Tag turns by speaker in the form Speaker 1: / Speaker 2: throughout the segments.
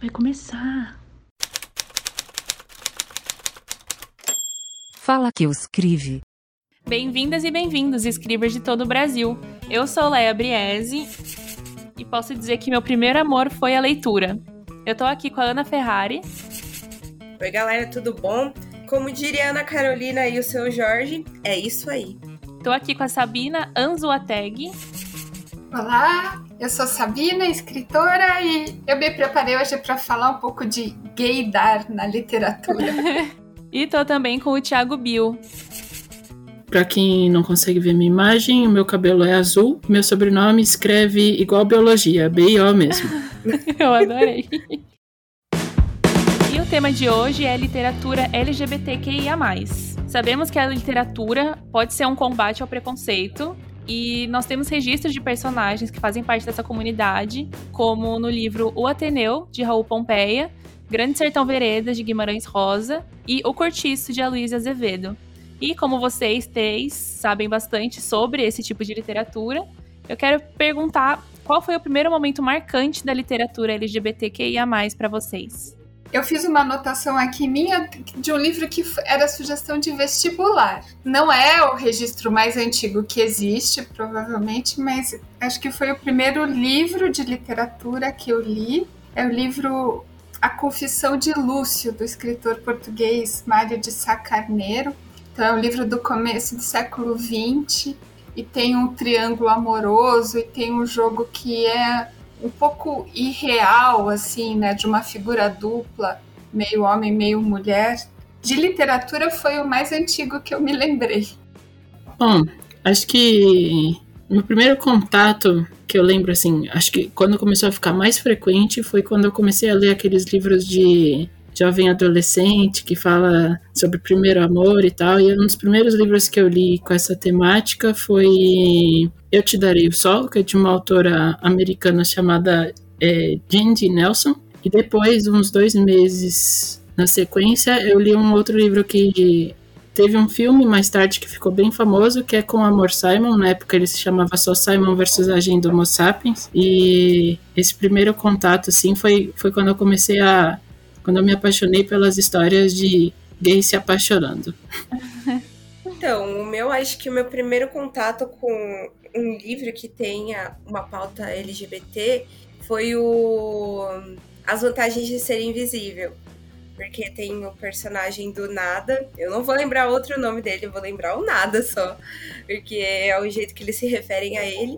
Speaker 1: vai começar.
Speaker 2: Fala que eu escreve.
Speaker 3: Bem-vindas e bem-vindos, escribas de todo o Brasil. Eu sou Leia Briese e posso dizer que meu primeiro amor foi a leitura. Eu tô aqui com a Ana Ferrari.
Speaker 4: Oi, galera, tudo bom? Como diria Ana Carolina e o seu Jorge, é isso aí.
Speaker 3: Tô aqui com a Sabina Anzuateg.
Speaker 5: Olá, eu sou Sabina, escritora, e eu me preparei hoje para falar um pouco de gaydar na literatura.
Speaker 3: e tô também com o Thiago Bill.
Speaker 1: Para quem não consegue ver minha imagem, o meu cabelo é azul, meu sobrenome escreve igual biologia, B-I-O mesmo.
Speaker 3: eu adorei. E o tema de hoje é literatura LGBTQIA. Sabemos que a literatura pode ser um combate ao preconceito, e nós temos registros de personagens que fazem parte dessa comunidade, como no livro O Ateneu, de Raul Pompeia, Grande Sertão Veredas, de Guimarães Rosa, e O Cortiço, de Aloysio Azevedo. E como vocês três sabem bastante sobre esse tipo de literatura, eu quero perguntar qual foi o primeiro momento marcante da literatura LGBTQIA+, para vocês?
Speaker 5: Eu fiz uma anotação aqui minha de um livro que era sugestão de vestibular. Não é o registro mais antigo que existe, provavelmente, mas acho que foi o primeiro livro de literatura que eu li. É o livro A Confissão de Lúcio, do escritor português Mário de Sá Carneiro. Então, é um livro do começo do século XX e tem um triângulo amoroso e tem um jogo que é um pouco irreal, assim, né, de uma figura dupla, meio homem, meio mulher. De literatura foi o mais antigo que eu me lembrei.
Speaker 1: Bom, acho que meu primeiro contato que eu lembro, assim, acho que quando começou a ficar mais frequente foi quando eu comecei a ler aqueles livros de jovem adolescente que fala sobre primeiro amor e tal. E um dos primeiros livros que eu li com essa temática foi Eu Te Darei o Sol, que é de uma autora americana chamada é, Jandy Nelson. E depois, uns dois meses na sequência, eu li um outro livro que teve um filme mais tarde que ficou bem famoso, que é com Amor Simon. Na época ele se chamava só Simon versus Agenda Homo Sapiens. E esse primeiro contato, assim, foi, foi quando eu comecei a quando eu me apaixonei pelas histórias de gays se apaixonando.
Speaker 4: Então, o meu, acho que o meu primeiro contato com um livro que tenha uma pauta LGBT foi o As Vantagens de Ser Invisível. Porque tem o personagem do Nada. Eu não vou lembrar outro nome dele, eu vou lembrar o Nada só. Porque é o jeito que eles se referem a ele.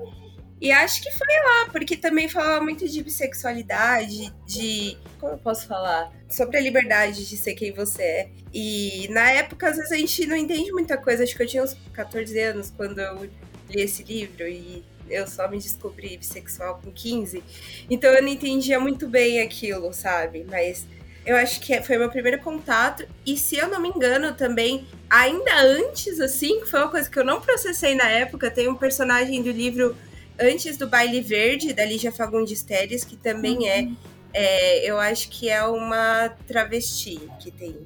Speaker 4: E acho que foi lá, porque também falava muito de bissexualidade, de. Como eu posso falar? Sobre a liberdade de ser quem você é. E na época, às vezes, a gente não entende muita coisa. Acho que eu tinha uns 14 anos quando eu li esse livro e eu só me descobri bissexual com 15. Então eu não entendia muito bem aquilo, sabe? Mas eu acho que foi meu primeiro contato. E se eu não me engano, também, ainda antes, assim, que foi uma coisa que eu não processei na época, tem um personagem do livro antes do Baile Verde, da Lígia Fagundes Teres, que também é, uhum. é, eu acho que é uma travesti que tem.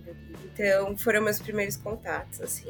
Speaker 4: Então, foram meus primeiros contatos, assim.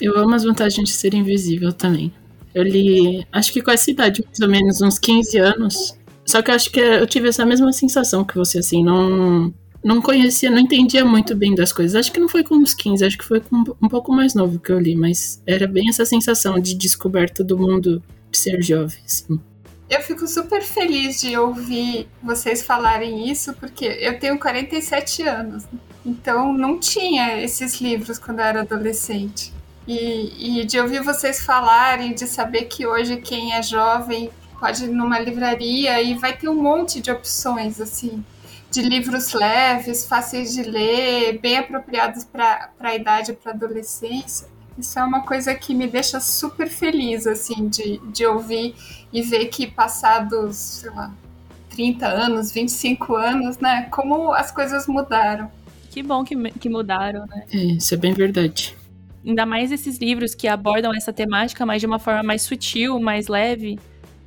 Speaker 1: Eu amo as vantagens de ser invisível também. Eu li, acho que com essa idade, mais ou menos, uns 15 anos. Só que eu acho que eu tive essa mesma sensação que você, assim, não, não conhecia, não entendia muito bem das coisas. Acho que não foi com uns 15, acho que foi com um pouco mais novo que eu li, mas era bem essa sensação de descoberta do mundo ser jovem, assim.
Speaker 5: Eu fico super feliz de ouvir vocês falarem isso, porque eu tenho 47 anos, então não tinha esses livros quando eu era adolescente. E, e de ouvir vocês falarem, de saber que hoje quem é jovem pode ir numa livraria e vai ter um monte de opções, assim, de livros leves, fáceis de ler, bem apropriados para a idade, para a adolescência. Isso é uma coisa que me deixa super feliz, assim, de, de ouvir e ver que passados, sei lá, 30 anos, 25 anos, né, como as coisas mudaram.
Speaker 3: Que bom que, que mudaram, né?
Speaker 1: É, isso é bem verdade.
Speaker 3: Ainda mais esses livros que abordam essa temática, mas de uma forma mais sutil, mais leve.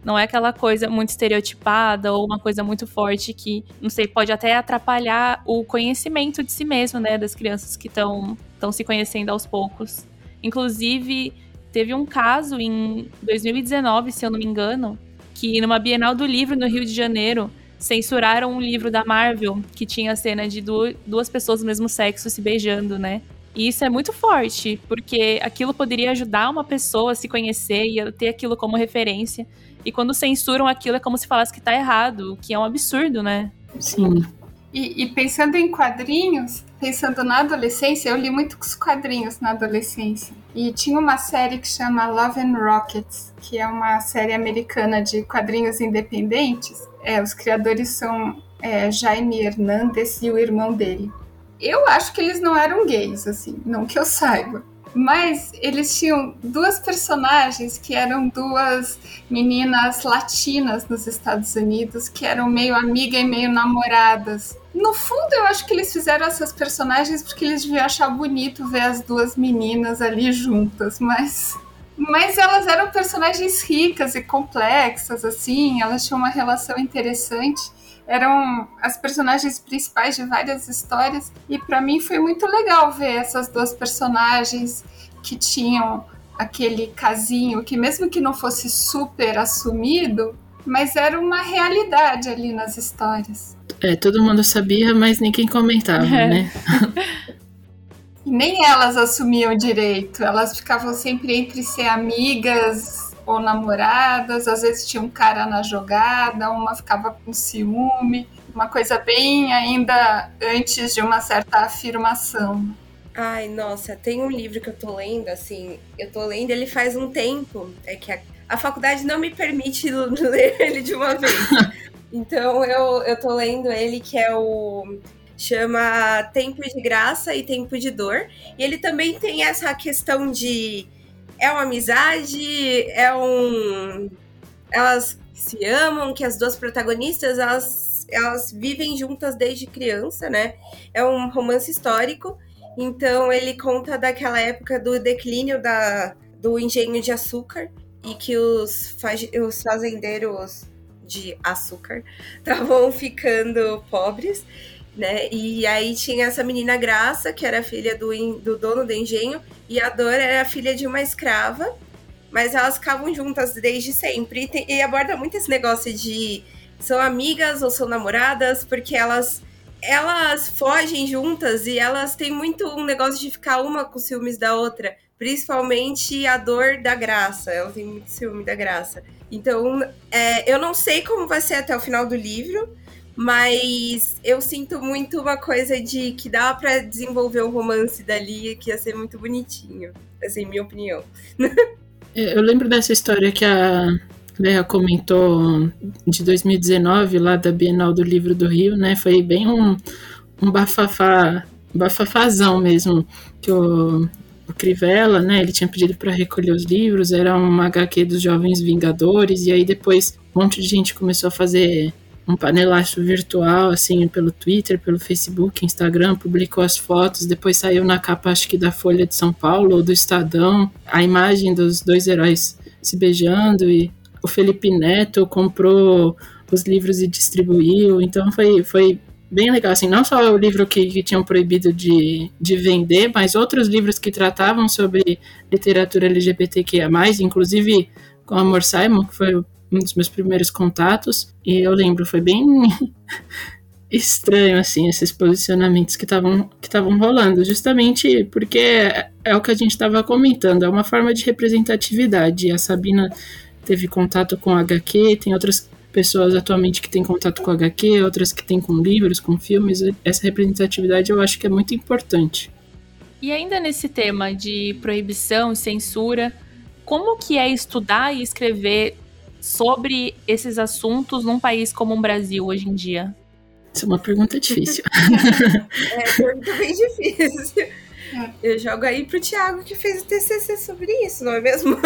Speaker 3: Não é aquela coisa muito estereotipada ou uma coisa muito forte que, não sei, pode até atrapalhar o conhecimento de si mesmo, né? Das crianças que estão se conhecendo aos poucos. Inclusive, teve um caso em 2019, se eu não me engano, que numa Bienal do Livro no Rio de Janeiro censuraram um livro da Marvel que tinha a cena de duas pessoas do mesmo sexo se beijando, né? E isso é muito forte, porque aquilo poderia ajudar uma pessoa a se conhecer e a ter aquilo como referência. E quando censuram aquilo, é como se falasse que tá errado, o que é um absurdo, né?
Speaker 1: Sim.
Speaker 5: E, e, pensando em quadrinhos, pensando na adolescência, eu li muitos quadrinhos na adolescência. E tinha uma série que chama Love and Rockets, que é uma série americana de quadrinhos independentes. É, os criadores são é, Jaime Hernandez e o irmão dele. Eu acho que eles não eram gays, assim, não que eu saiba. Mas eles tinham duas personagens que eram duas meninas latinas nos Estados Unidos, que eram meio amiga e meio namoradas. No fundo, eu acho que eles fizeram essas personagens porque eles deviam achar bonito ver as duas meninas ali juntas, mas mas elas eram personagens ricas e complexas, assim, elas tinham uma relação interessante eram as personagens principais de várias histórias e para mim foi muito legal ver essas duas personagens que tinham aquele casinho que mesmo que não fosse super assumido, mas era uma realidade ali nas histórias.
Speaker 1: É, todo mundo sabia, mas ninguém comentava, é. né?
Speaker 5: e nem elas assumiam direito, elas ficavam sempre entre ser amigas ou namoradas, às vezes tinha um cara na jogada, uma ficava com ciúme, uma coisa bem ainda antes de uma certa afirmação.
Speaker 4: Ai, nossa, tem um livro que eu tô lendo, assim, eu tô lendo ele faz um tempo, é que a, a faculdade não me permite ler ele de uma vez. então eu, eu tô lendo ele que é o chama Tempo de Graça e Tempo de Dor. E ele também tem essa questão de é uma amizade, é um. Elas se amam, que as duas protagonistas elas, elas vivem juntas desde criança, né? É um romance histórico. Então ele conta daquela época do declínio da, do engenho de açúcar e que os, os fazendeiros de açúcar estavam ficando pobres né? E aí tinha essa menina Graça, que era filha do, do dono do engenho, e a Dora era filha de uma escrava, mas elas ficavam juntas desde sempre. E, tem, e aborda muito esse negócio de são amigas ou são namoradas, porque elas elas fogem juntas e elas têm muito um negócio de ficar uma com ciúmes da outra, principalmente a dor da graça. Ela tem muito ciúme da graça. Então, é, eu não sei como vai ser até o final do livro, mas eu sinto muito uma coisa de que dá para desenvolver o um romance dali que ia ser muito bonitinho. Assim, minha opinião.
Speaker 1: É, eu lembro dessa história que a Leia comentou de 2019, lá da Bienal do Livro do Rio, né? Foi bem um, um bafafá, bafafazão mesmo, que o, o Crivella, né? Ele tinha pedido para recolher os livros, era uma HQ dos Jovens Vingadores, e aí depois um monte de gente começou a fazer um panelaço virtual, assim, pelo Twitter, pelo Facebook, Instagram, publicou as fotos, depois saiu na capa, acho que da Folha de São Paulo ou do Estadão, a imagem dos dois heróis se beijando e o Felipe Neto comprou os livros e distribuiu, então foi, foi bem legal, assim, não só o livro que, que tinham proibido de, de vender, mas outros livros que tratavam sobre literatura LGBTQIA+, inclusive com Amor Simon, que foi o um dos meus primeiros contatos. E eu lembro, foi bem estranho, assim, esses posicionamentos que estavam que rolando, justamente porque é, é o que a gente estava comentando, é uma forma de representatividade. A Sabina teve contato com HQ, tem outras pessoas atualmente que têm contato com HQ, outras que têm com livros, com filmes. Essa representatividade eu acho que é muito importante.
Speaker 3: E ainda nesse tema de proibição e censura, como que é estudar e escrever sobre esses assuntos num país como o Brasil hoje em dia?
Speaker 1: Isso é uma pergunta difícil.
Speaker 4: é, pergunta bem difícil. Eu jogo aí pro Thiago que fez o TCC sobre isso, não é mesmo?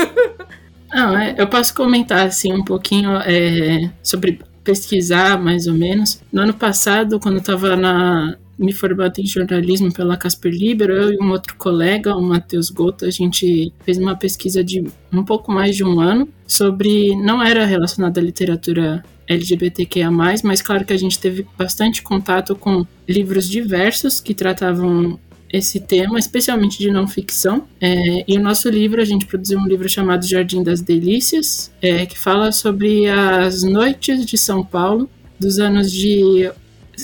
Speaker 1: Ah, é, eu posso comentar assim um pouquinho é, sobre pesquisar mais ou menos. No ano passado, quando eu estava na, me formando em jornalismo pela Casper Libero, eu e um outro colega, o Matheus Gota, a gente fez uma pesquisa de um pouco mais de um ano sobre. não era relacionada à literatura LGBTQIA, mas claro que a gente teve bastante contato com livros diversos que tratavam esse tema, especialmente de não ficção. É, e o nosso livro, a gente produziu um livro chamado Jardim das Delícias, é, que fala sobre as noites de São Paulo dos anos de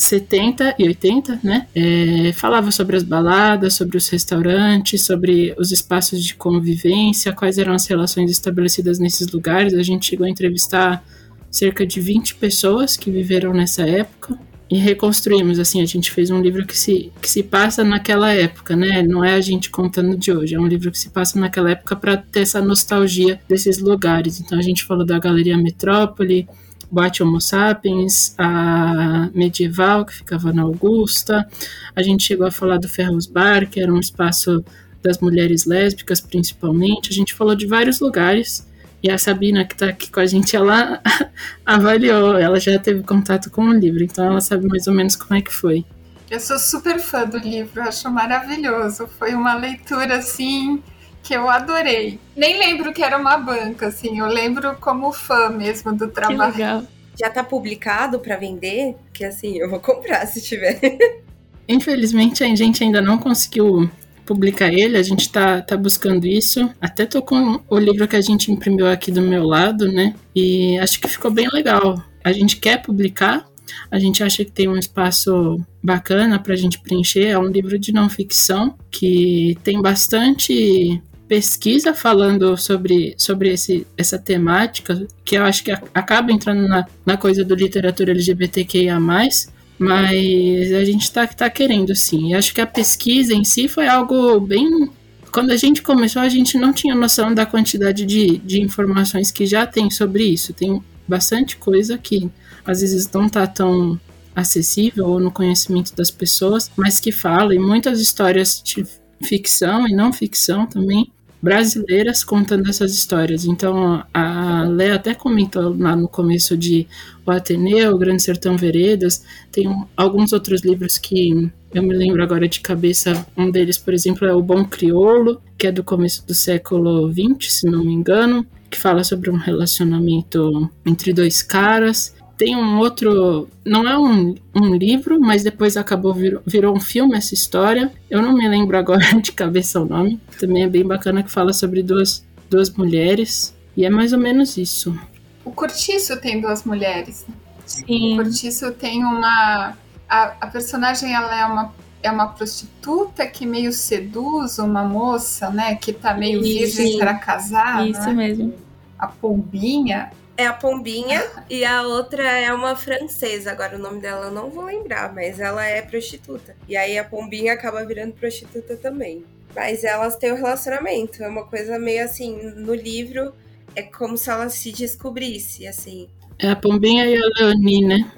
Speaker 1: 70 e 80, né? É, falava sobre as baladas, sobre os restaurantes, sobre os espaços de convivência, quais eram as relações estabelecidas nesses lugares. A gente chegou a entrevistar cerca de 20 pessoas que viveram nessa época e reconstruímos, assim, a gente fez um livro que se, que se passa naquela época, né? Não é a gente contando de hoje, é um livro que se passa naquela época para ter essa nostalgia desses lugares. Então a gente falou da Galeria Metrópole, Boate Homo Sapiens, a Medieval, que ficava na Augusta. A gente chegou a falar do Ferros Bar, que era um espaço das mulheres lésbicas, principalmente. A gente falou de vários lugares. E a Sabina, que está aqui com a gente, ela avaliou, ela já teve contato com o livro, então ela sabe mais ou menos como é que foi.
Speaker 5: Eu sou super fã do livro, acho maravilhoso. Foi uma leitura assim que eu adorei. Nem lembro que era uma banca, assim, eu lembro como fã mesmo do trabalho.
Speaker 3: Que legal.
Speaker 4: Já tá publicado para vender? Que assim, eu vou comprar se tiver.
Speaker 1: Infelizmente a gente ainda não conseguiu publicar ele, a gente tá, tá buscando isso. Até tô com o livro que a gente imprimiu aqui do meu lado, né? E acho que ficou bem legal. A gente quer publicar, a gente acha que tem um espaço bacana para a gente preencher. É um livro de não ficção que tem bastante pesquisa falando sobre, sobre esse, essa temática, que eu acho que acaba entrando na, na coisa do literatura LGBTQIA, mas a gente está tá querendo sim. E acho que a pesquisa em si foi algo bem. Quando a gente começou, a gente não tinha noção da quantidade de, de informações que já tem sobre isso. Tem bastante coisa que às vezes não está tão acessível ou no conhecimento das pessoas, mas que fala, e muitas histórias de ficção e não ficção também, brasileiras contando essas histórias. Então, a Lé até comentou lá no começo de O Ateneu, O Grande Sertão Veredas, tem alguns outros livros que eu me lembro agora de cabeça. Um deles, por exemplo, é O Bom Crioulo, que é do começo do século XX, se não me engano, que fala sobre um relacionamento entre dois caras. Tem um outro, não é um, um livro, mas depois acabou virou, virou um filme essa história. Eu não me lembro agora de cabeça o nome. Também é bem bacana que fala sobre duas, duas mulheres. E é mais ou menos isso.
Speaker 5: O Cortiço tem duas mulheres.
Speaker 3: Sim.
Speaker 5: O Cortiço tem uma. A, a personagem ela é uma é uma prostituta que meio seduz uma moça, né? Que tá meio virgem para casar.
Speaker 3: Isso
Speaker 5: né?
Speaker 3: mesmo.
Speaker 5: A pombinha.
Speaker 4: É a Pombinha e a outra é uma francesa. Agora o nome dela eu não vou lembrar, mas ela é prostituta. E aí a Pombinha acaba virando prostituta também. Mas elas têm um relacionamento. É uma coisa meio assim, no livro é como se ela se descobrisse, assim.
Speaker 1: É a Pombinha e a Leonie, né?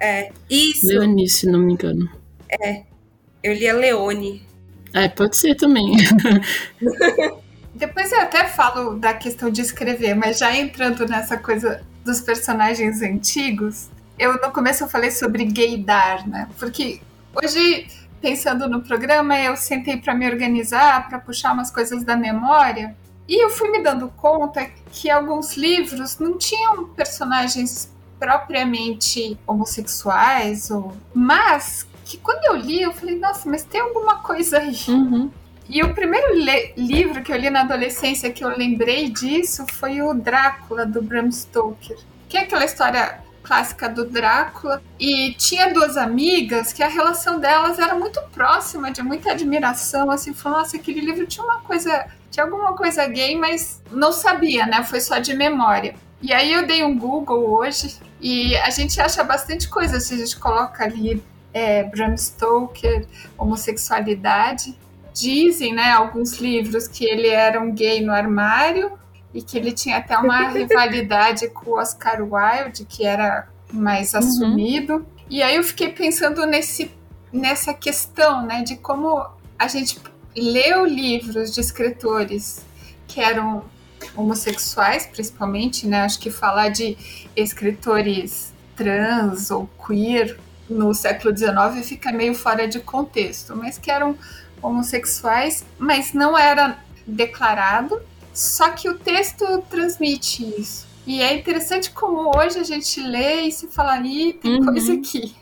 Speaker 4: É, isso.
Speaker 1: Leonie, se não me engano.
Speaker 4: É. Eu li a Leone.
Speaker 1: É, pode ser também.
Speaker 5: Depois eu até falo da questão de escrever, mas já entrando nessa coisa dos personagens antigos, eu no começo eu falei sobre gaydar, né? Porque hoje, pensando no programa, eu sentei para me organizar, para puxar umas coisas da memória, e eu fui me dando conta que alguns livros não tinham personagens propriamente homossexuais, ou... mas que quando eu li, eu falei, nossa, mas tem alguma coisa aí.
Speaker 3: Uhum.
Speaker 5: E o primeiro livro que eu li na adolescência que eu lembrei disso foi o Drácula, do Bram Stoker. Que é aquela história clássica do Drácula. E tinha duas amigas que a relação delas era muito próxima, de muita admiração. Assim, falou, nossa, aquele livro tinha uma coisa, tinha alguma coisa gay, mas não sabia, né? Foi só de memória. E aí eu dei um Google hoje e a gente acha bastante coisa se a gente coloca ali é, Bram Stoker, homossexualidade dizem, né, alguns livros que ele era um gay no armário e que ele tinha até uma rivalidade com o Oscar Wilde, que era mais uhum. assumido. E aí eu fiquei pensando nesse, nessa questão, né, de como a gente leu livros de escritores que eram homossexuais, principalmente, né? Acho que falar de escritores trans ou queer no século XIX fica meio fora de contexto, mas que eram homossexuais, mas não era declarado. Só que o texto transmite isso. E é interessante como hoje a gente lê e se fala ali, tem uhum. coisa aqui.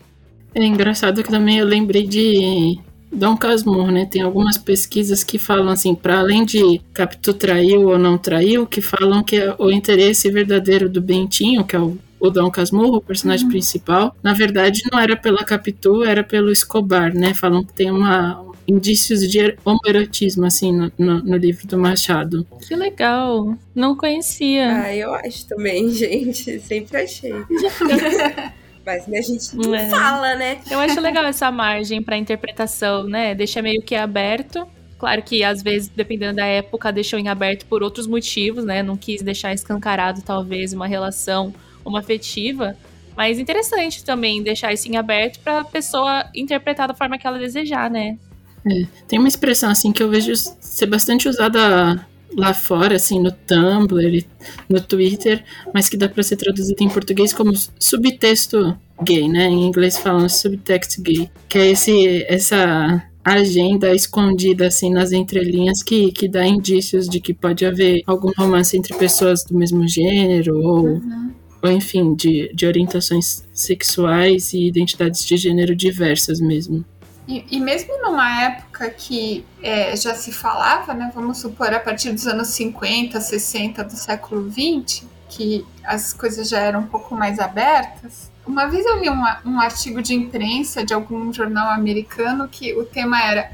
Speaker 1: É engraçado que também eu lembrei de, Dom Casmurro, né? Tem algumas pesquisas que falam assim, para além de Capitu traiu ou não traiu, que falam que o interesse verdadeiro do Bentinho, que é o o Dom Casmurro, o personagem uhum. principal, na verdade não era pela Capitu, era pelo Escobar, né? Falam que tem uma indícios de homoerotismo, assim, no, no, no, livro do Machado.
Speaker 3: Que legal! Não conhecia.
Speaker 4: Ah, eu acho também, gente. Sempre achei. Mas né, a gente não é. fala, né?
Speaker 3: Eu acho legal essa margem para interpretação, né? Deixa meio que aberto. Claro que às vezes, dependendo da época, deixou em aberto por outros motivos, né? Não quis deixar escancarado, talvez, uma relação uma afetiva. Mas interessante também deixar isso em aberto para a pessoa interpretar da forma que ela desejar, né?
Speaker 1: É, tem uma expressão assim que eu vejo ser bastante usada lá fora, assim, no Tumblr, no Twitter, mas que dá para ser traduzida em português como subtexto gay, né? Em inglês falam subtext gay, que é esse essa agenda escondida assim nas entrelinhas que, que dá indícios de que pode haver algum romance entre pessoas do mesmo gênero ou uhum ou enfim, de, de orientações sexuais e identidades de gênero diversas mesmo.
Speaker 5: E, e mesmo numa época que é, já se falava, né, vamos supor, a partir dos anos 50, 60 do século 20, que as coisas já eram um pouco mais abertas, uma vez eu li um, um artigo de imprensa de algum jornal americano que o tema era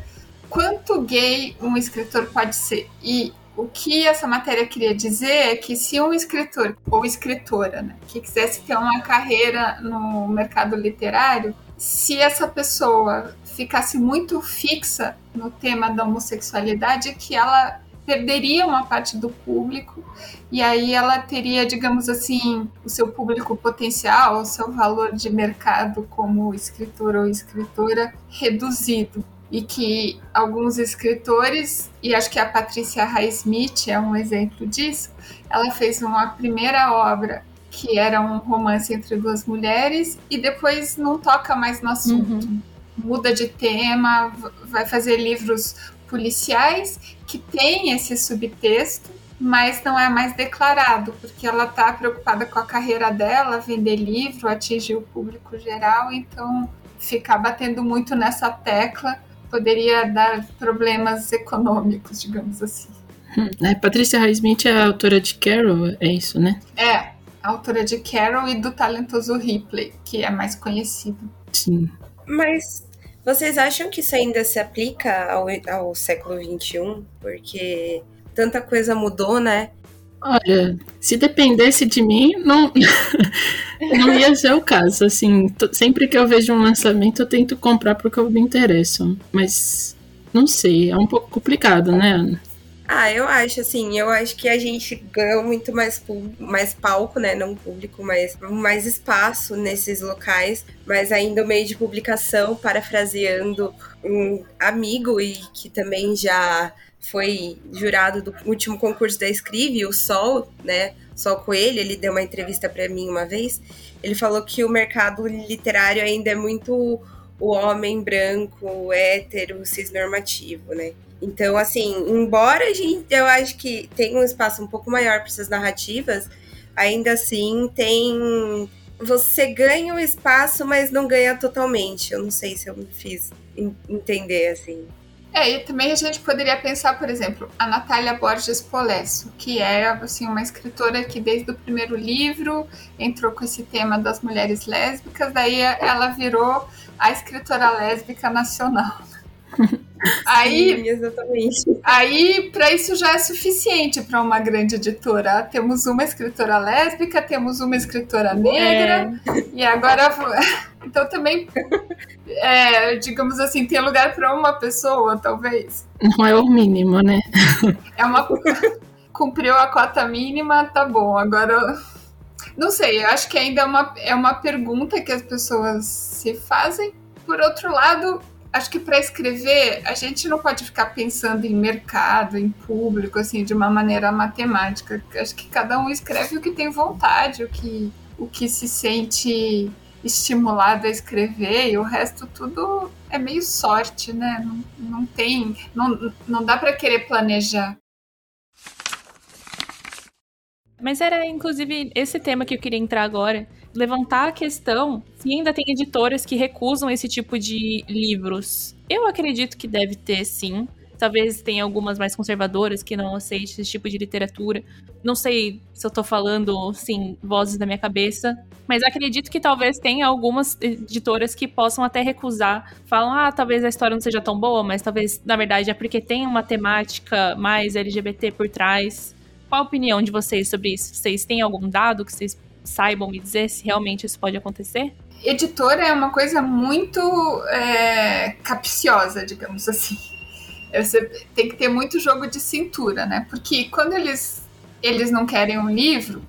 Speaker 5: quanto gay um escritor pode ser? E o que essa matéria queria dizer é que se um escritor ou escritora né, que quisesse ter uma carreira no mercado literário, se essa pessoa ficasse muito fixa no tema da homossexualidade, que ela perderia uma parte do público e aí ela teria, digamos assim, o seu público potencial, o seu valor de mercado como escritor ou escritora reduzido e que alguns escritores, e acho que a Patrícia Highsmith é um exemplo disso, ela fez uma primeira obra que era um romance entre duas mulheres e depois não toca mais no assunto. Uhum. Muda de tema, vai fazer livros policiais que tem esse subtexto, mas não é mais declarado, porque ela está preocupada com a carreira dela, vender livro, atingir o público geral, então ficar batendo muito nessa tecla poderia dar problemas econômicos, digamos assim.
Speaker 1: Hum, é, Patrícia Highsmith é a autora de Carol, é isso, né?
Speaker 5: É, autora de Carol e do talentoso Ripley, que é mais conhecido.
Speaker 1: Sim.
Speaker 4: Mas vocês acham que isso ainda se aplica ao, ao século XXI? Porque tanta coisa mudou, né?
Speaker 1: Olha, se dependesse de mim, não, não ia ser o caso. Assim, sempre que eu vejo um lançamento, eu tento comprar porque eu me interesso. Mas não sei, é um pouco complicado, né, Ana?
Speaker 4: Ah, eu acho, assim, eu acho que a gente ganhou muito mais, mais palco, né? Não público, mas mais espaço nesses locais. Mas ainda o meio de publicação, parafraseando um amigo e que também já foi jurado do último concurso da Escrive, o Sol, né? Sol Coelho, ele deu uma entrevista para mim uma vez. Ele falou que o mercado literário ainda é muito o homem branco, hétero, cisnormativo, né? Então, assim, embora a gente, eu acho que tem um espaço um pouco maior para essas narrativas, ainda assim tem. Você ganha o espaço, mas não ganha totalmente. Eu não sei se eu me fiz entender assim.
Speaker 5: É, e também a gente poderia pensar, por exemplo, a Natália Borges Polesso, que é assim, uma escritora que desde o primeiro livro entrou com esse tema das mulheres lésbicas, daí ela virou a escritora lésbica nacional. Aí,
Speaker 4: Sim, exatamente.
Speaker 5: Aí, para isso já é suficiente para uma grande editora. Temos uma escritora lésbica, temos uma escritora negra, é. e agora. Então também, é, digamos assim, tem lugar para uma pessoa, talvez.
Speaker 1: Não é o mínimo, né?
Speaker 5: É uma. Cumpriu a cota mínima, tá bom. Agora. Não sei, eu acho que ainda é uma, é uma pergunta que as pessoas se fazem. Por outro lado, acho que para escrever a gente não pode ficar pensando em mercado, em público, assim, de uma maneira matemática. Acho que cada um escreve o que tem vontade, o que, o que se sente estimulado a escrever e o resto tudo é meio sorte, né? Não, não tem, não, não dá para querer planejar.
Speaker 3: Mas era, inclusive, esse tema que eu queria entrar agora. Levantar a questão se ainda tem editoras que recusam esse tipo de livros. Eu acredito que deve ter, sim. Talvez tenha algumas mais conservadoras que não aceitem esse tipo de literatura. Não sei se eu tô falando, sim, vozes da minha cabeça. Mas acredito que talvez tenha algumas editoras que possam até recusar. Falam, ah, talvez a história não seja tão boa, mas talvez, na verdade, é porque tem uma temática mais LGBT por trás. Qual a opinião de vocês sobre isso? Vocês têm algum dado que vocês saibam me dizer se realmente isso pode acontecer?
Speaker 5: Editora é uma coisa muito é, capciosa, digamos assim. Você tem que ter muito jogo de cintura, né? Porque quando eles, eles não querem um livro,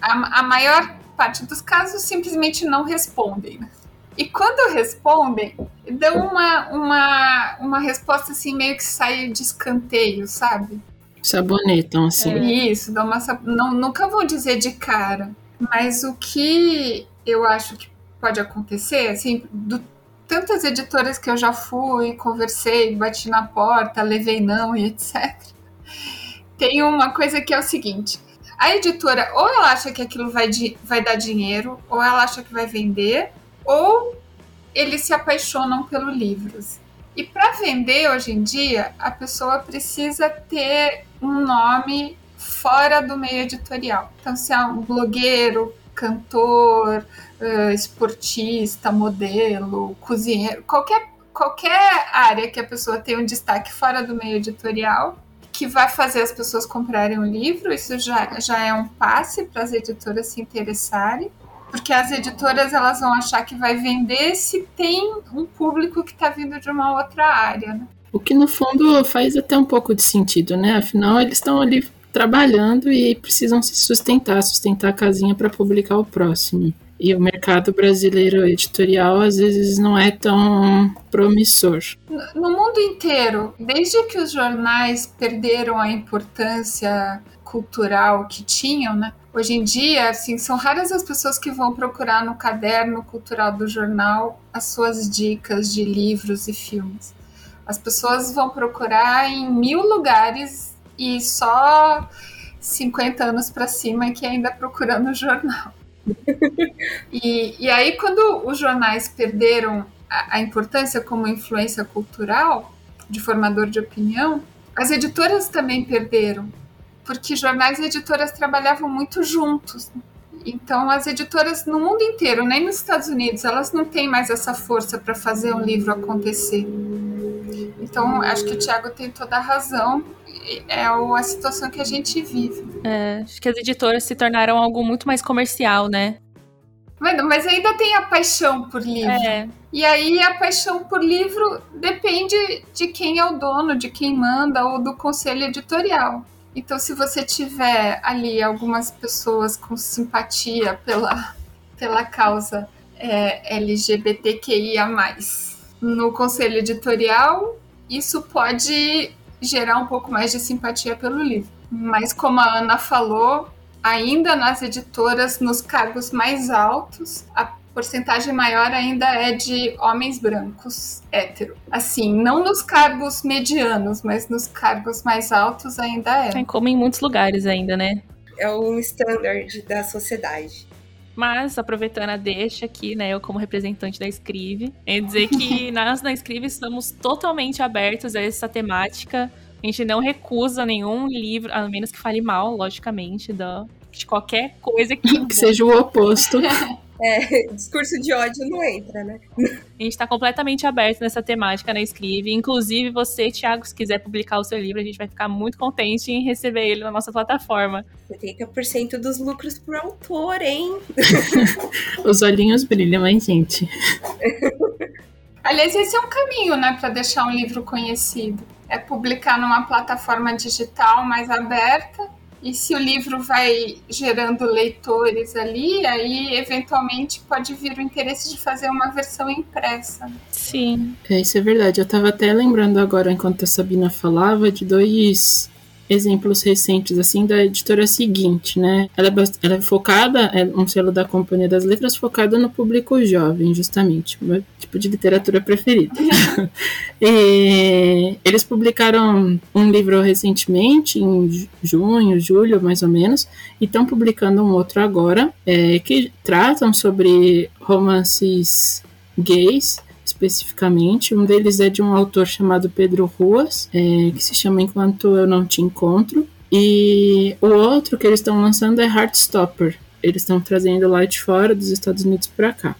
Speaker 5: a, a maior parte dos casos simplesmente não respondem. Né? E quando respondem, dão uma, uma, uma resposta assim, meio que sai de escanteio, sabe?
Speaker 1: Sabonetam, assim. É,
Speaker 5: isso, dão uma, não, nunca vou dizer de cara. Mas o que eu acho que pode acontecer, assim, do tantas editoras que eu já fui, conversei, bati na porta, levei não e etc. Tem uma coisa que é o seguinte: a editora ou ela acha que aquilo vai, vai dar dinheiro, ou ela acha que vai vender, ou eles se apaixonam pelo livro. E para vender hoje em dia, a pessoa precisa ter um nome fora do meio editorial. Então, se é um blogueiro, cantor, esportista, modelo, cozinheiro, qualquer, qualquer área que a pessoa tenha um destaque fora do meio editorial, que vai fazer as pessoas comprarem o um livro, isso já, já é um passe para as editoras se interessarem, porque as editoras elas vão achar que vai vender se tem um público que está vindo de uma outra área. Né?
Speaker 1: O que no fundo faz até um pouco de sentido, né? Afinal, eles estão ali trabalhando e precisam se sustentar, sustentar a casinha para publicar o próximo. E o mercado brasileiro editorial às vezes não é tão promissor.
Speaker 5: No mundo inteiro, desde que os jornais perderam a importância cultural que tinham, né? Hoje em dia, assim, são raras as pessoas que vão procurar no caderno cultural do jornal as suas dicas de livros e filmes. As pessoas vão procurar em mil lugares e só 50 anos para cima que ainda procurando o jornal. e, e aí, quando os jornais perderam a, a importância como influência cultural, de formador de opinião, as editoras também perderam, porque jornais e editoras trabalhavam muito juntos. Então, as editoras no mundo inteiro, nem nos Estados Unidos, elas não têm mais essa força para fazer um livro acontecer. Então, acho que o Tiago tem toda a razão é a situação que a gente vive.
Speaker 3: É, acho que as editoras se tornaram algo muito mais comercial, né?
Speaker 5: Mas ainda tem a paixão por livro. É. E aí a paixão por livro depende de quem é o dono, de quem manda ou do conselho editorial. Então, se você tiver ali algumas pessoas com simpatia pela, pela causa é, LGBTQIA, no conselho editorial, isso pode gerar um pouco mais de simpatia pelo livro. Mas como a Ana falou, ainda nas editoras, nos cargos mais altos, a porcentagem maior ainda é de homens brancos hétero. Assim, não nos cargos medianos, mas nos cargos mais altos ainda é.
Speaker 3: É como em muitos lugares ainda, né?
Speaker 4: É um standard da sociedade.
Speaker 3: Mas, aproveitando a deixa aqui, né, eu como representante da Escrive, é dizer que nós na Escrive estamos totalmente abertos a essa temática. A gente não recusa nenhum livro, a menos que fale mal, logicamente, da, de qualquer coisa que.
Speaker 1: que seja o oposto.
Speaker 4: É, discurso de ódio não entra, né?
Speaker 3: A gente está completamente aberto nessa temática na Escrive. Inclusive, você, Thiago, se quiser publicar o seu livro, a gente vai ficar muito contente em receber ele na nossa plataforma.
Speaker 4: 80% dos lucros por autor, hein?
Speaker 1: Os olhinhos brilham, hein, gente?
Speaker 5: Aliás, esse é um caminho, né, para deixar um livro conhecido. É publicar numa plataforma digital mais aberta e se o livro vai gerando leitores ali, aí eventualmente pode vir o interesse de fazer uma versão impressa.
Speaker 3: Sim.
Speaker 1: É, isso é verdade. Eu estava até lembrando agora, enquanto a Sabina falava, de dois exemplos recentes, assim, da editora seguinte, né? Ela é, ela é focada, é um selo da Companhia das Letras focada no público jovem, justamente, meu tipo de literatura preferida. e eles publicaram um livro recentemente, em junho, julho, mais ou menos, e estão publicando um outro agora, é, que tratam sobre romances gays, especificamente. Um deles é de um autor chamado Pedro Ruas, é, que se chama Enquanto Eu Não Te Encontro. E o outro que eles estão lançando é Heartstopper. Eles estão trazendo lá de fora dos Estados Unidos para cá.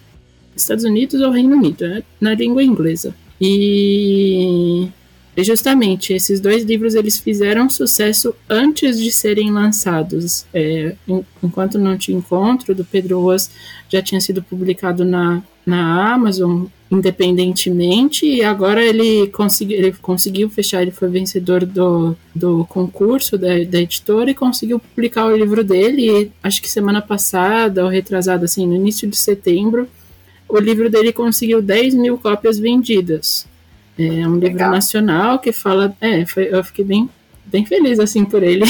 Speaker 1: Estados Unidos ou Reino Unido, né? na língua inglesa. E justamente esses dois livros eles fizeram sucesso antes de serem lançados. É, Enquanto Não Te Encontro, do Pedro Roas, já tinha sido publicado na, na Amazon independentemente e agora ele, consegui, ele conseguiu fechar, ele foi vencedor do, do concurso da, da editora e conseguiu publicar o livro dele. E acho que semana passada, ou retrasada, assim, no início de setembro, o livro dele conseguiu 10 mil cópias vendidas. É um livro Legal. nacional que fala. É, foi, eu fiquei bem, bem feliz assim por ele,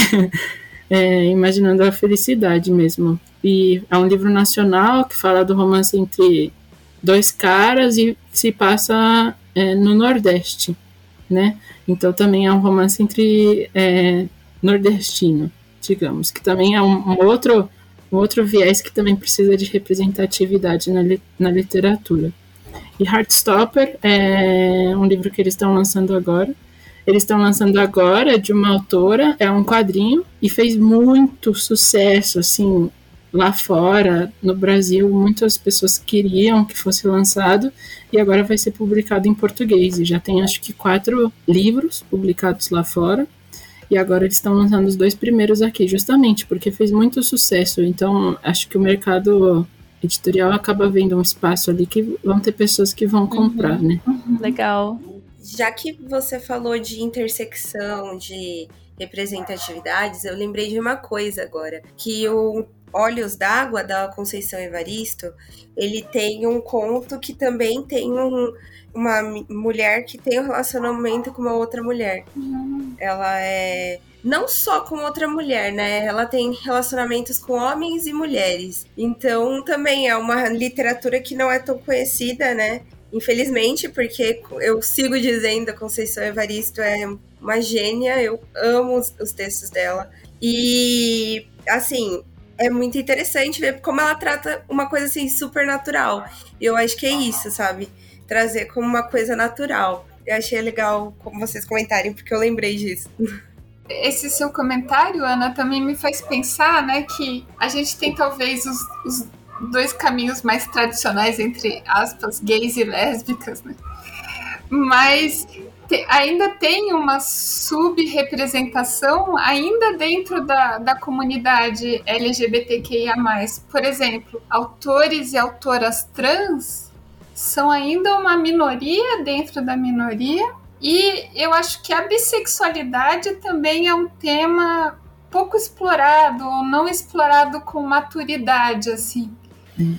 Speaker 1: é, imaginando a felicidade mesmo. E é um livro nacional que fala do romance entre dois caras e se passa é, no Nordeste, né? Então também é um romance entre é, nordestino, digamos, que também é um, um, outro um outro viés que também precisa de representatividade na, li, na literatura. E Heartstopper é um livro que eles estão lançando agora. Eles estão lançando agora de uma autora, é um quadrinho e fez muito sucesso, assim, lá fora, no Brasil, muitas pessoas queriam que fosse lançado e agora vai ser publicado em português. E já tem acho que quatro livros publicados lá fora. E agora eles estão lançando os dois primeiros aqui, justamente porque fez muito sucesso. Então, acho que o mercado editorial acaba vendo um espaço ali que vão ter pessoas que vão comprar,
Speaker 3: uhum.
Speaker 1: né?
Speaker 3: Uhum. Legal.
Speaker 4: Já que você falou de intersecção, de representatividades, eu lembrei de uma coisa agora, que o Olhos d'Água da Conceição Evaristo, ele tem um conto que também tem um, uma mulher que tem um relacionamento com uma outra mulher. Uhum. Ela é não só com outra mulher, né? Ela tem relacionamentos com homens e mulheres. Então também é uma literatura que não é tão conhecida, né? Infelizmente, porque eu sigo dizendo a Conceição Evaristo é uma gênia, eu amo os, os textos dela. E assim, é muito interessante ver como ela trata uma coisa assim super natural. E eu acho que é isso, sabe? Trazer como uma coisa natural. Eu achei legal como vocês comentarem, porque eu lembrei disso.
Speaker 5: esse seu comentário, Ana, também me faz pensar, né, que a gente tem talvez os, os dois caminhos mais tradicionais entre aspas, gays e lésbicas, né? Mas te, ainda tem uma subrepresentação ainda dentro da, da comunidade LGBTQIA+. Por exemplo, autores e autoras trans são ainda uma minoria dentro da minoria e eu acho que a bissexualidade também é um tema pouco explorado ou não explorado com maturidade, assim.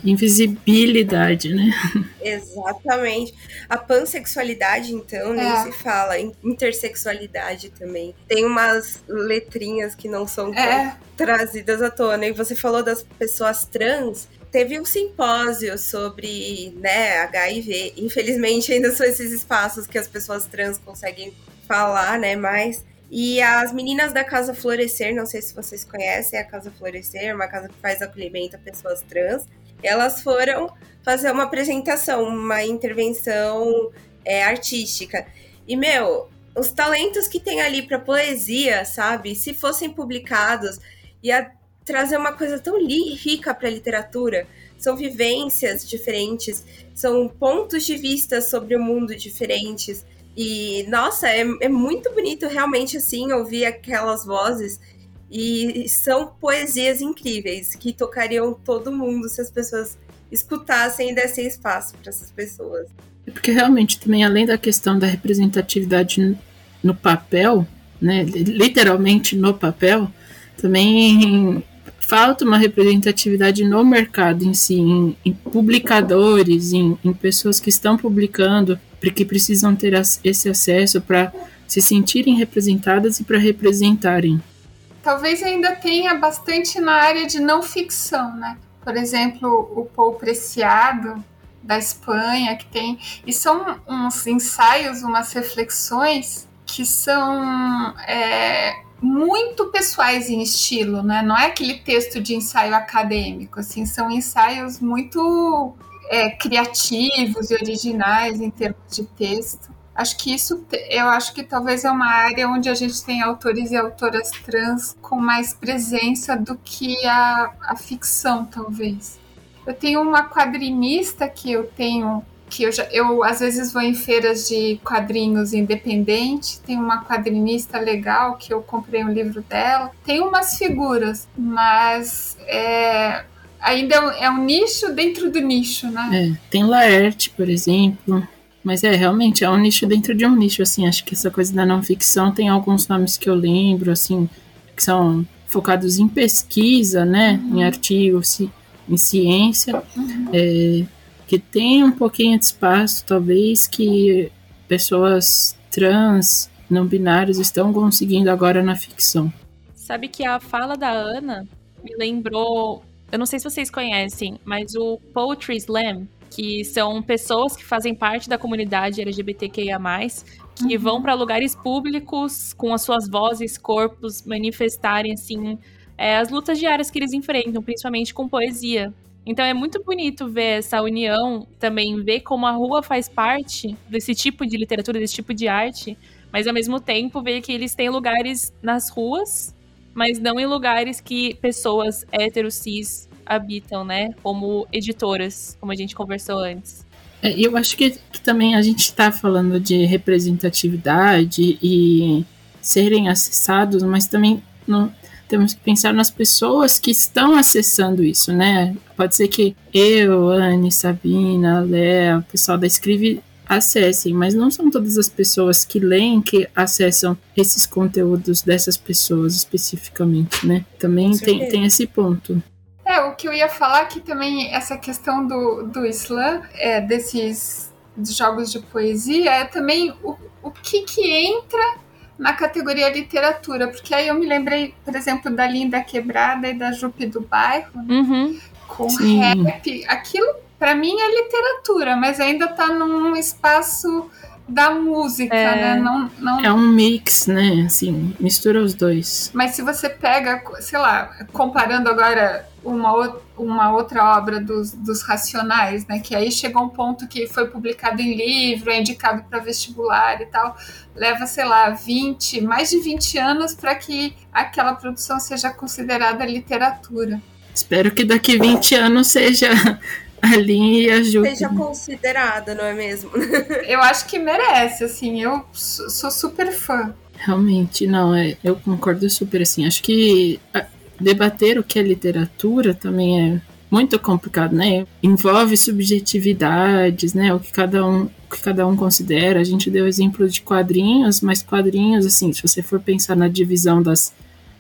Speaker 1: Invisibilidade, né?
Speaker 4: Exatamente. A pansexualidade, então, nem é. se fala. Intersexualidade também. Tem umas letrinhas que não são é. trazidas à tona. E você falou das pessoas trans teve um simpósio sobre né, HIV. Infelizmente, ainda são esses espaços que as pessoas trans conseguem falar, né? Mais. E as meninas da Casa Florescer, não sei se vocês conhecem a Casa Florescer, uma casa que faz acolhimento a pessoas trans. Elas foram fazer uma apresentação, uma intervenção é, artística. E, meu, os talentos que tem ali para poesia, sabe? Se fossem publicados, ia trazer uma coisa tão rica para a literatura. São vivências diferentes, são pontos de vista sobre o mundo diferentes. E, nossa, é, é muito bonito realmente, assim, ouvir aquelas vozes. E são poesias incríveis que tocariam todo mundo se as pessoas escutassem e dessem espaço para essas pessoas.
Speaker 1: Porque realmente também, além da questão da representatividade no papel, né, literalmente no papel, também falta uma representatividade no mercado em si, em, em publicadores, em, em, pessoas que estão publicando, porque precisam ter esse acesso para se sentirem representadas e para representarem.
Speaker 5: Talvez ainda tenha bastante na área de não ficção, né? Por exemplo, o Paul Preciado, da Espanha, que tem. E são uns ensaios, umas reflexões que são é, muito pessoais em estilo, né? Não é aquele texto de ensaio acadêmico, assim, são ensaios muito é, criativos e originais em termos de texto. Acho que isso, eu acho que talvez é uma área onde a gente tem autores e autoras trans com mais presença do que a, a ficção, talvez. Eu tenho uma quadrinista que eu tenho que eu, já, eu às vezes vou em feiras de quadrinhos independente, tem uma quadrinista legal que eu comprei um livro dela, tem umas figuras, mas é, ainda é um, é um, nicho dentro do nicho, né?
Speaker 1: É, tem Laerte, por exemplo. Mas é, realmente, é um nicho dentro de um nicho, assim, acho que essa coisa da não ficção tem alguns nomes que eu lembro, assim, que são focados em pesquisa, né, uhum. em artigos, em ciência, uhum. é, que tem um pouquinho de espaço, talvez, que pessoas trans, não binárias estão conseguindo agora na ficção.
Speaker 3: Sabe que a fala da Ana me lembrou, eu não sei se vocês conhecem, mas o Poetry Slam, que são pessoas que fazem parte da comunidade LGBTQIA+, que uhum. vão para lugares públicos com as suas vozes, corpos, manifestarem, assim, é, as lutas diárias que eles enfrentam, principalmente com poesia. Então é muito bonito ver essa união, também ver como a rua faz parte desse tipo de literatura, desse tipo de arte, mas ao mesmo tempo ver que eles têm lugares nas ruas, mas não em lugares que pessoas héteros, cis habitam, né? Como editoras, como a gente conversou antes.
Speaker 1: É, eu acho que, que também a gente está falando de representatividade e serem acessados, mas também não, temos que pensar nas pessoas que estão acessando isso, né? Pode ser que eu, Anne, Sabina, Léa, o pessoal da Escreve acessem, mas não são todas as pessoas que leem que acessam esses conteúdos dessas pessoas especificamente, né? Também tem, tem esse ponto.
Speaker 5: É, o que eu ia falar que também essa questão do, do Islã, é, desses jogos de poesia, é também o, o que que entra na categoria literatura, porque aí eu me lembrei, por exemplo, da Linda Quebrada e da Jupe do Bairro,
Speaker 3: né? uhum.
Speaker 5: com Sim. rap. Aquilo, para mim, é literatura, mas ainda está num espaço da música, é. né? Não, não...
Speaker 1: É um mix, né? Assim, mistura os dois.
Speaker 5: Mas se você pega, sei lá, comparando agora uma, uma outra obra dos, dos Racionais, né? Que aí chegou um ponto que foi publicado em livro, é indicado para vestibular e tal. Leva, sei lá, 20, mais de 20 anos para que aquela produção seja considerada literatura.
Speaker 1: Espero que daqui 20 anos seja a Lin e a Ju.
Speaker 4: Seja considerada, não é mesmo?
Speaker 5: eu acho que merece, assim, eu sou super fã.
Speaker 1: Realmente, não, é, eu concordo super, assim, acho que debater o que é literatura também é muito complicado, né? Envolve subjetividades, né? O que cada um, o que cada um considera. A gente deu exemplo de quadrinhos, mas quadrinhos, assim, se você for pensar na divisão das,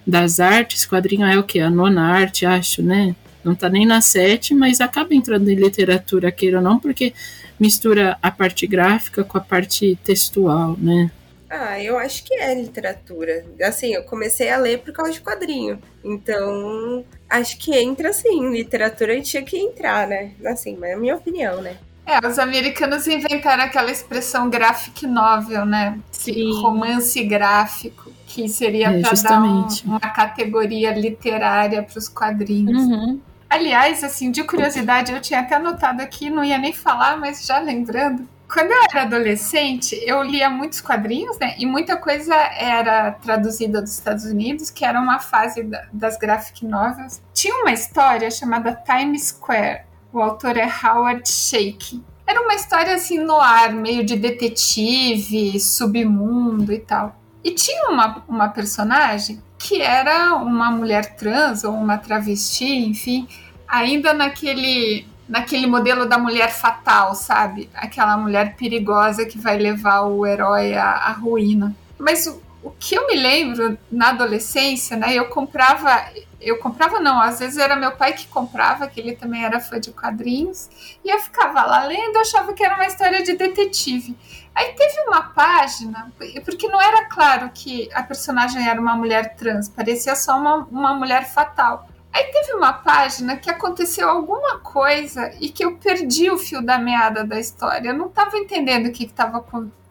Speaker 1: das artes, quadrinho é o que? A nona arte, acho, né? Não tá nem na sete, mas acaba entrando em literatura, queira ou não, porque mistura a parte gráfica com a parte textual, né?
Speaker 4: Ah, eu acho que é literatura. Assim, eu comecei a ler por causa de quadrinho. Então, acho que entra sim. Literatura tinha que entrar, né? Assim, mas é a minha opinião, né?
Speaker 5: É, os americanos inventaram aquela expressão graphic novel, né?
Speaker 3: Sim.
Speaker 5: Romance gráfico, que seria é, para dar um, uma categoria literária para os quadrinhos.
Speaker 3: Uhum.
Speaker 5: Aliás, assim, de curiosidade, eu tinha até anotado aqui, não ia nem falar, mas já lembrando. Quando eu era adolescente, eu lia muitos quadrinhos, né? E muita coisa era traduzida dos Estados Unidos, que era uma fase das graphic novels. Tinha uma história chamada Times Square. O autor é Howard Shake. Era uma história assim no ar, meio de detetive, submundo e tal. E tinha uma, uma personagem que era uma mulher trans ou uma travesti, enfim, ainda naquele naquele modelo da mulher fatal, sabe? Aquela mulher perigosa que vai levar o herói à, à ruína. Mas o, o que eu me lembro na adolescência, né? Eu comprava eu comprava não, às vezes era meu pai que comprava, que ele também era fã de quadrinhos, e eu ficava lá lendo, achava que era uma história de detetive. Aí teve uma página, porque não era claro que a personagem era uma mulher trans, parecia só uma, uma mulher fatal. Aí teve uma página que aconteceu alguma coisa e que eu perdi o fio da meada da história. Eu não estava entendendo o que estava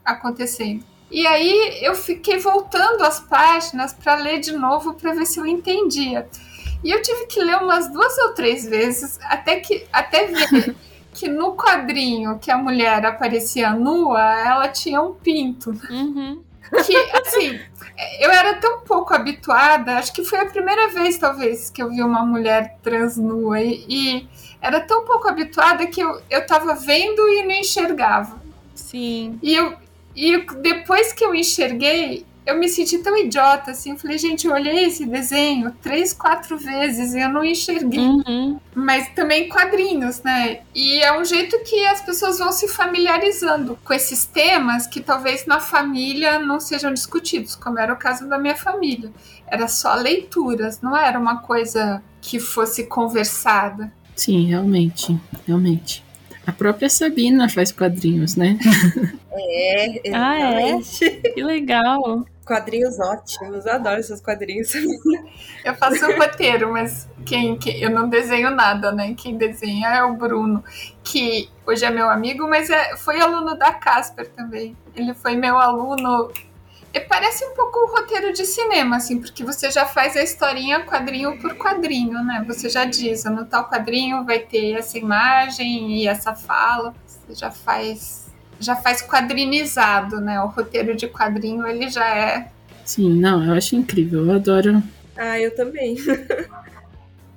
Speaker 5: acontecendo. E aí eu fiquei voltando as páginas para ler de novo para ver se eu entendia. E eu tive que ler umas duas ou três vezes até que até ver que no quadrinho que a mulher aparecia nua, ela tinha um pinto.
Speaker 3: Uhum.
Speaker 5: Que, assim, eu era tão pouco habituada, acho que foi a primeira vez, talvez, que eu vi uma mulher trans nua. E, e era tão pouco habituada que eu, eu tava vendo e não enxergava.
Speaker 3: Sim.
Speaker 5: E, eu, e depois que eu enxerguei, eu me senti tão idiota, assim. Falei, gente, eu olhei esse desenho três, quatro vezes e eu não enxerguei.
Speaker 3: Uhum.
Speaker 5: Mas também quadrinhos, né? E é um jeito que as pessoas vão se familiarizando com esses temas que talvez na família não sejam discutidos, como era o caso da minha família. Era só leituras, não era uma coisa que fosse conversada.
Speaker 1: Sim, realmente, realmente. A própria Sabina faz quadrinhos, né?
Speaker 4: É,
Speaker 3: exatamente. Ah, é? Que legal.
Speaker 4: Quadrinhos ótimos, adoro esses quadrinhos.
Speaker 5: Eu faço o roteiro, mas quem, quem, eu não desenho nada, né? Quem desenha é o Bruno, que hoje é meu amigo, mas é, foi aluno da Casper também. Ele foi meu aluno e parece um pouco o roteiro de cinema, assim, porque você já faz a historinha quadrinho por quadrinho, né? Você já diz, no tal quadrinho vai ter essa imagem e essa fala. Você já faz, já faz quadrinizado, né? O roteiro de quadrinho ele já é.
Speaker 1: Sim, não, eu acho incrível, eu adoro.
Speaker 4: Ah, eu também.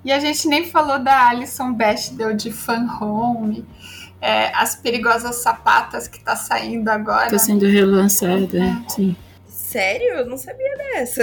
Speaker 5: e a gente nem falou da Alison Bechdel de Fan Home. É, as perigosas sapatas que tá saindo agora.
Speaker 1: Tá sendo relançada, é. sim.
Speaker 4: Sério? Eu não sabia dessa.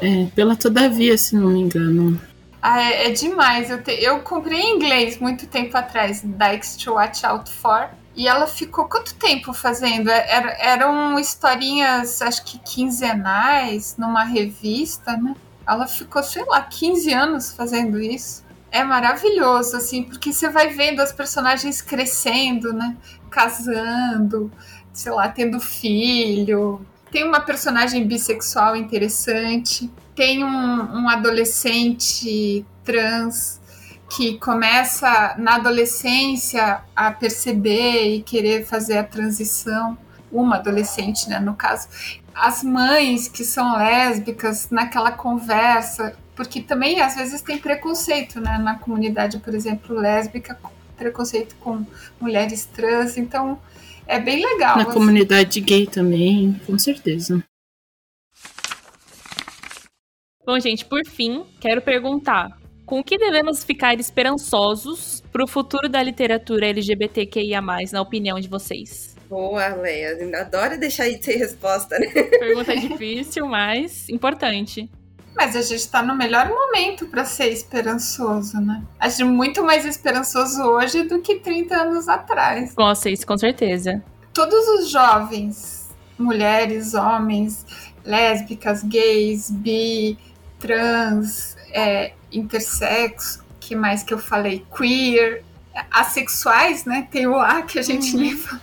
Speaker 1: É, pela Todavia, se não me engano.
Speaker 5: Ah, é, é demais. Eu, te, eu comprei em inglês muito tempo atrás, Dykes to Watch Out For. E ela ficou quanto tempo fazendo? É, era, eram historinhas, acho que quinzenais, numa revista, né? Ela ficou, sei lá, 15 anos fazendo isso. É maravilhoso, assim, porque você vai vendo as personagens crescendo, né? Casando, sei lá, tendo filho, tem uma personagem bissexual interessante, tem um, um adolescente trans que começa na adolescência a perceber e querer fazer a transição, uma adolescente, né, no caso. As mães que são lésbicas naquela conversa, porque também às vezes tem preconceito, né, na comunidade, por exemplo, lésbica, preconceito com mulheres trans, então é bem legal.
Speaker 1: Na assim. comunidade gay também, com certeza.
Speaker 3: Bom, gente, por fim, quero perguntar: com o que devemos ficar esperançosos para o futuro da literatura LGBTQIA, na opinião de vocês?
Speaker 4: Boa, Leia. Adoro deixar aí ter resposta, né?
Speaker 3: Pergunta difícil, mas importante.
Speaker 5: Mas a gente está no melhor momento para ser esperançoso, né? Acho muito mais esperançoso hoje do que 30 anos atrás.
Speaker 3: Com vocês, com certeza.
Speaker 5: Todos os jovens, mulheres, homens, lésbicas, gays, bi, trans, é, intersexo, que mais que eu falei? Queer, assexuais, né? Tem o A que a gente uhum. nem fala.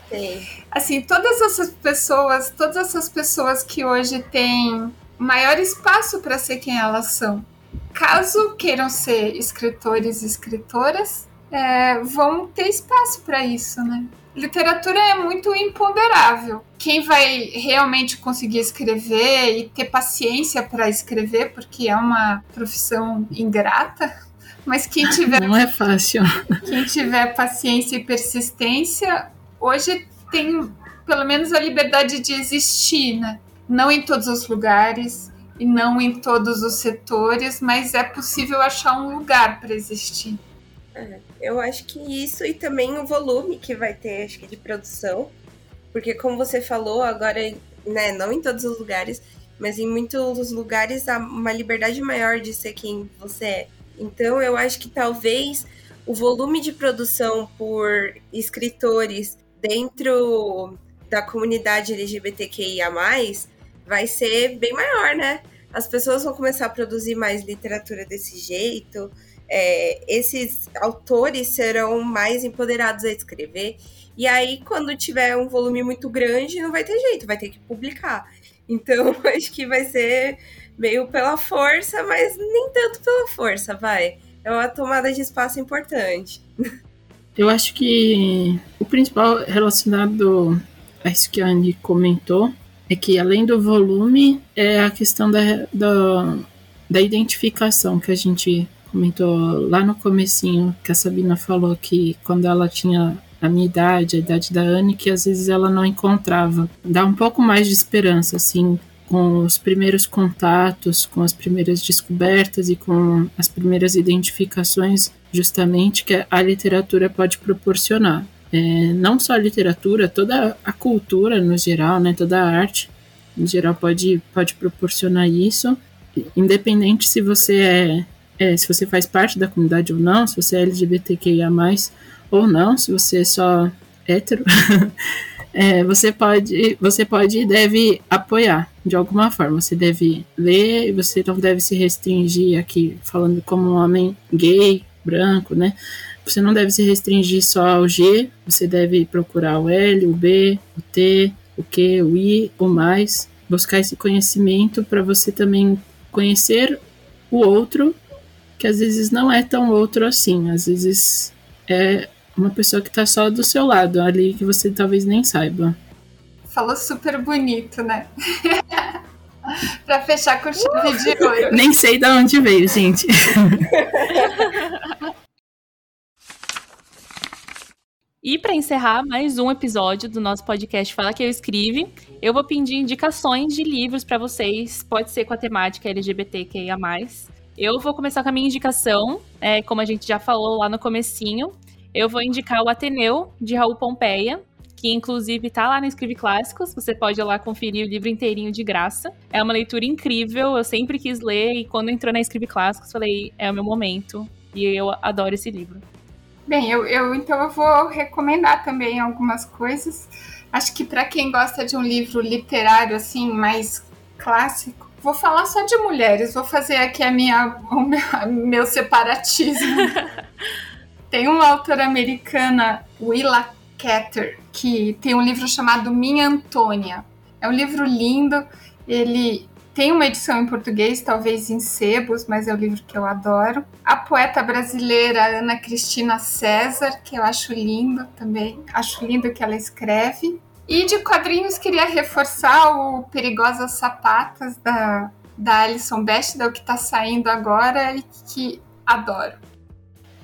Speaker 5: Assim, todas essas pessoas, todas essas pessoas que hoje têm maior espaço para ser quem elas são. Caso queiram ser escritores e escritoras, é, vão ter espaço para isso, né? Literatura é muito imponderável. Quem vai realmente conseguir escrever e ter paciência para escrever, porque é uma profissão ingrata, mas quem tiver.
Speaker 1: Não é fácil.
Speaker 5: Quem tiver paciência e persistência, hoje tem pelo menos a liberdade de existir, né? não em todos os lugares e não em todos os setores, mas é possível achar um lugar para existir.
Speaker 4: É, eu acho que isso e também o volume que vai ter, acho que de produção, porque como você falou, agora, né, não em todos os lugares, mas em muitos lugares há uma liberdade maior de ser quem você é. Então eu acho que talvez o volume de produção por escritores dentro da comunidade LGBTQIA+, vai ser bem maior, né? as pessoas vão começar a produzir mais literatura desse jeito, é, esses autores serão mais empoderados a escrever. E aí, quando tiver um volume muito grande, não vai ter jeito, vai ter que publicar. Então, acho que vai ser meio pela força, mas nem tanto pela força, vai. É uma tomada de espaço importante.
Speaker 1: Eu acho que o principal relacionado a isso que a Anne comentou é que além do volume, é a questão da, da, da identificação que a gente comentou lá no comecinho, que a Sabina falou que quando ela tinha a minha idade, a idade da Anne, que às vezes ela não encontrava. Dá um pouco mais de esperança, assim, com os primeiros contatos, com as primeiras descobertas e com as primeiras identificações, justamente que a literatura pode proporcionar. É, não só a literatura, toda a cultura no geral, né, toda a arte em geral pode, pode proporcionar isso, independente se você é é, se você faz parte da comunidade ou não, se você é LGBTQIA+, ou não, se você é só hétero, é, você pode você pode e deve apoiar de alguma forma. Você deve ler, você não deve se restringir aqui, falando como um homem gay, branco, né? Você não deve se restringir só ao G, você deve procurar o L, o B, o T, o Q, o I, o mais, buscar esse conhecimento para você também conhecer o outro que às vezes não é tão outro assim, às vezes é uma pessoa que tá só do seu lado, ali que você talvez nem saiba.
Speaker 5: Falou super bonito, né? pra fechar com chave de ouro.
Speaker 1: Nem sei de onde veio, gente.
Speaker 3: E para encerrar mais um episódio do nosso podcast Fala que eu escrevi, eu vou pedir indicações de livros para vocês, pode ser com a temática LGBTQIA+. Eu vou começar com a minha indicação, é, como a gente já falou lá no comecinho. Eu vou indicar o Ateneu, de Raul Pompeia, que inclusive tá lá no Escreve Clássicos, você pode ir lá conferir o livro inteirinho de graça. É uma leitura incrível, eu sempre quis ler, e quando entrou na Escreve Clássicos, falei, é o meu momento, e eu adoro esse livro.
Speaker 5: Bem, eu, eu então eu vou recomendar também algumas coisas. Acho que para quem gosta de um livro literário assim mais clássico, vou falar só de mulheres, vou fazer aqui a minha, o meu, meu separatismo. tem uma autora americana, Willa Cather, que tem um livro chamado Minha Antônia. É um livro lindo, ele tem uma edição em português, talvez em sebos, mas é um livro que eu adoro. A poeta brasileira Ana Cristina César, que eu acho lindo também. Acho lindo que ela escreve. E de quadrinhos queria reforçar o Perigosas Sapatas da, da Alison Bechdel, que está saindo agora e que adoro.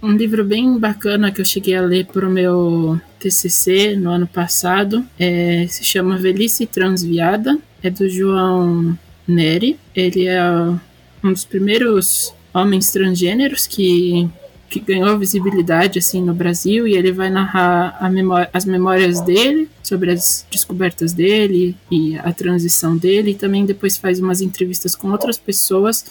Speaker 1: Um livro bem bacana que eu cheguei a ler para o meu TCC no ano passado é, se chama Velhice Transviada, é do João Neri. Ele é um dos primeiros homens transgêneros que que ganhou visibilidade assim no Brasil e ele vai narrar as memórias dele sobre as descobertas dele e a transição dele e também depois faz umas entrevistas com outras pessoas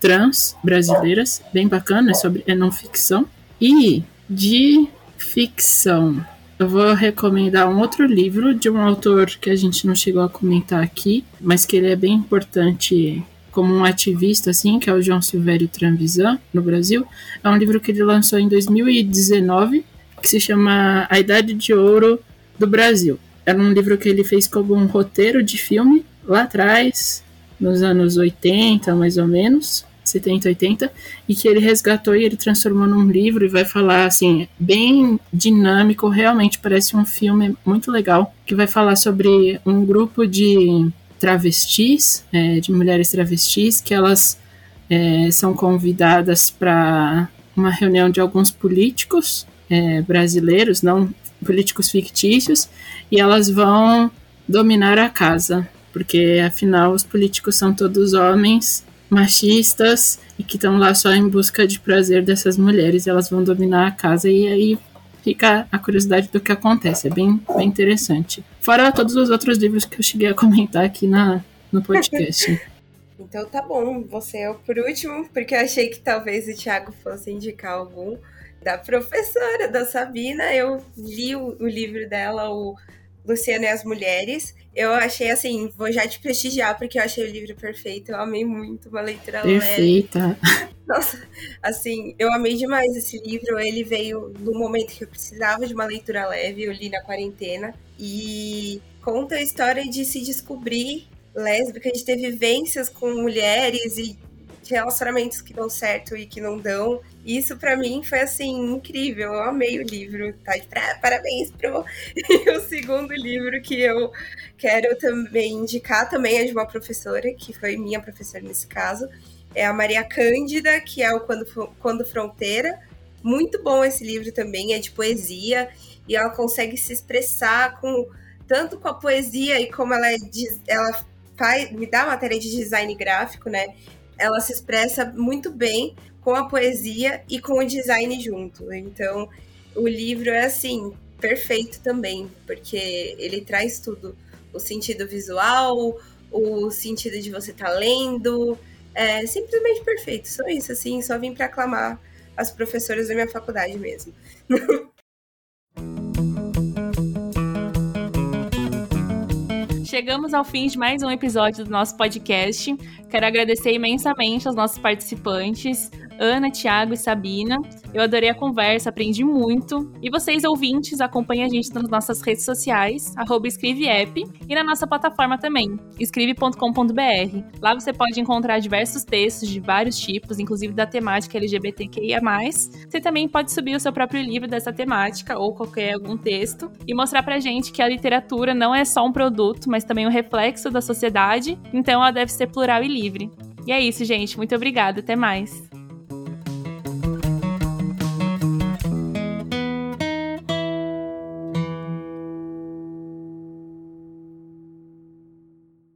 Speaker 1: trans brasileiras bem bacana sobre é não ficção e de ficção eu vou recomendar um outro livro de um autor que a gente não chegou a comentar aqui, mas que ele é bem importante como um ativista, assim, que é o João Silvério Tranvisan, no Brasil. É um livro que ele lançou em 2019, que se chama A Idade de Ouro do Brasil. Era um livro que ele fez como um roteiro de filme, lá atrás, nos anos 80, mais ou menos, 70, 80, e que ele resgatou e ele transformou num livro e vai falar, assim, bem dinâmico, realmente parece um filme muito legal, que vai falar sobre um grupo de travestis, é, de mulheres travestis, que elas é, são convidadas para uma reunião de alguns políticos é, brasileiros, não políticos fictícios, e elas vão dominar a casa, porque afinal os políticos são todos homens machistas e que estão lá só em busca de prazer dessas mulheres, elas vão dominar a casa e aí fica a curiosidade do que acontece. É bem, bem interessante. Fora todos os outros livros que eu cheguei a comentar aqui na, no podcast.
Speaker 4: então tá bom, você é o por último, porque eu achei que talvez o Thiago fosse indicar algum da professora, da Sabina. Eu li o, o livro dela, o Luciana e as Mulheres. Eu achei assim, vou já te prestigiar porque eu achei o livro perfeito. Eu amei muito, uma leitura
Speaker 1: Perfeita.
Speaker 4: leve. Nossa, assim, eu amei demais esse livro. Ele veio no momento que eu precisava de uma leitura leve, eu li na quarentena. E conta a história de se descobrir lésbica, de ter vivências com mulheres e relacionamentos que dão certo e que não dão. Isso para mim foi assim incrível. Eu amei o livro. Tá de parabéns pro o segundo livro que eu quero também indicar também é de uma professora que foi minha professora nesse caso. É a Maria Cândida, que é o Quando, Quando Fronteira. Muito bom esse livro também, é de poesia e ela consegue se expressar com tanto com a poesia e como ela é, ela faz, me dá matéria de design gráfico, né? Ela se expressa muito bem com a poesia e com o design junto. Então, o livro é assim, perfeito também, porque ele traz tudo: o sentido visual, o sentido de você estar tá lendo. É simplesmente perfeito. Só isso, assim, só vim para aclamar as professoras da minha faculdade mesmo.
Speaker 3: Chegamos ao fim de mais um episódio do nosso podcast. Quero agradecer imensamente aos nossos participantes, Ana, Thiago e Sabina. Eu adorei a conversa, aprendi muito. E vocês, ouvintes, acompanhem a gente nas nossas redes sociais, escreveapp, e na nossa plataforma também, escreve.com.br. Lá você pode encontrar diversos textos de vários tipos, inclusive da temática LGBTQIA+. Você também pode subir o seu próprio livro dessa temática, ou qualquer algum texto, e mostrar pra gente que a literatura não é só um produto, mas também um reflexo da sociedade, então ela deve ser plural e livre. E é isso, gente. Muito obrigada. Até mais.